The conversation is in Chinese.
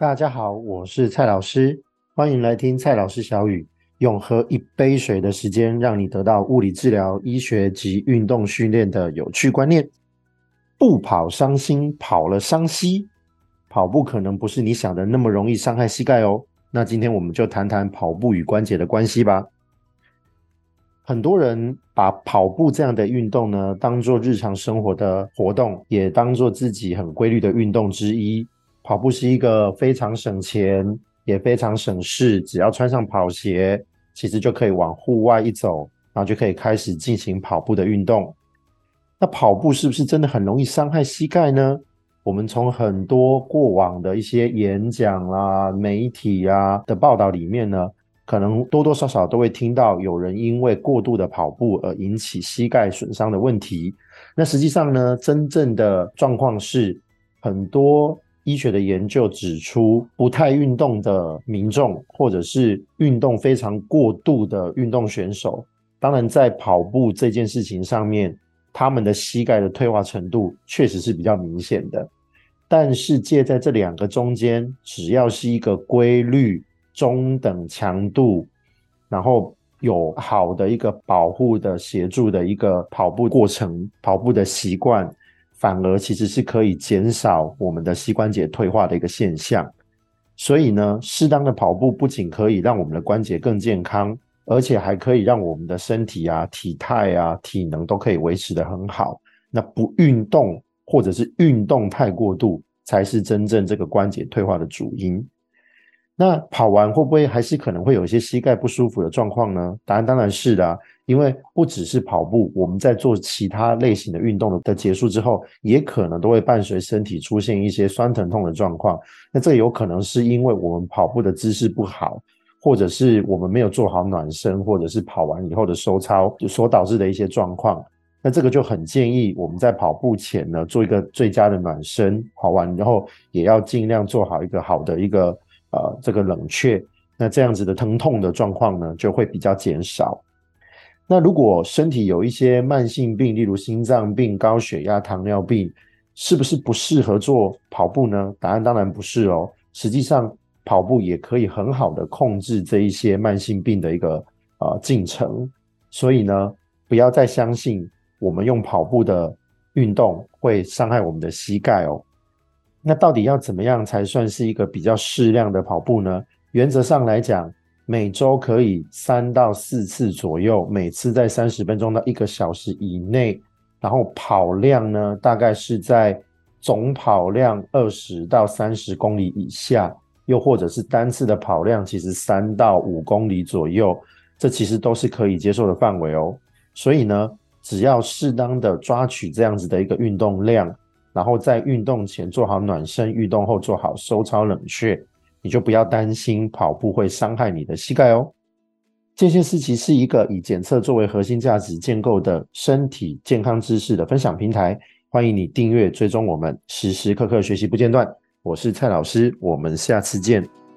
大家好，我是蔡老师，欢迎来听蔡老师小语，用喝一杯水的时间，让你得到物理治疗、医学及运动训练的有趣观念。不跑伤心，跑了伤膝。跑步可能不是你想的那么容易伤害膝盖哦。那今天我们就谈谈跑步与关节的关系吧。很多人把跑步这样的运动呢，当做日常生活的活动，也当做自己很规律的运动之一。跑步是一个非常省钱，也非常省事，只要穿上跑鞋，其实就可以往户外一走，然后就可以开始进行跑步的运动。那跑步是不是真的很容易伤害膝盖呢？我们从很多过往的一些演讲啦、媒体啊的报道里面呢，可能多多少少都会听到有人因为过度的跑步而引起膝盖损伤的问题。那实际上呢，真正的状况是，很多医学的研究指出，不太运动的民众，或者是运动非常过度的运动选手，当然在跑步这件事情上面，他们的膝盖的退化程度确实是比较明显的。但是介在这两个中间，只要是一个规律。中等强度，然后有好的一个保护的协助的一个跑步过程，跑步的习惯，反而其实是可以减少我们的膝关节退化的一个现象。所以呢，适当的跑步不仅可以让我们的关节更健康，而且还可以让我们的身体啊、体态啊、体能都可以维持的很好。那不运动或者是运动太过度，才是真正这个关节退化的主因。那跑完会不会还是可能会有一些膝盖不舒服的状况呢？答案当然是的，因为不只是跑步，我们在做其他类型的运动的结束之后，也可能都会伴随身体出现一些酸疼痛的状况。那这有可能是因为我们跑步的姿势不好，或者是我们没有做好暖身，或者是跑完以后的收操所导致的一些状况。那这个就很建议我们在跑步前呢，做一个最佳的暖身，跑完以后也要尽量做好一个好的一个。呃，这个冷却，那这样子的疼痛的状况呢，就会比较减少。那如果身体有一些慢性病，例如心脏病、高血压、糖尿病，是不是不适合做跑步呢？答案当然不是哦。实际上，跑步也可以很好的控制这一些慢性病的一个呃进程。所以呢，不要再相信我们用跑步的运动会伤害我们的膝盖哦。那到底要怎么样才算是一个比较适量的跑步呢？原则上来讲，每周可以三到四次左右，每次在三十分钟到一个小时以内，然后跑量呢，大概是在总跑量二十到三十公里以下，又或者是单次的跑量其实三到五公里左右，这其实都是可以接受的范围哦。所以呢，只要适当的抓取这样子的一个运动量。然后在运动前做好暖身，运动后做好收操冷却，你就不要担心跑步会伤害你的膝盖哦。健先思齐是一个以检测作为核心价值建构的身体健康知识的分享平台，欢迎你订阅追踪我们，时时刻刻学习不间断。我是蔡老师，我们下次见。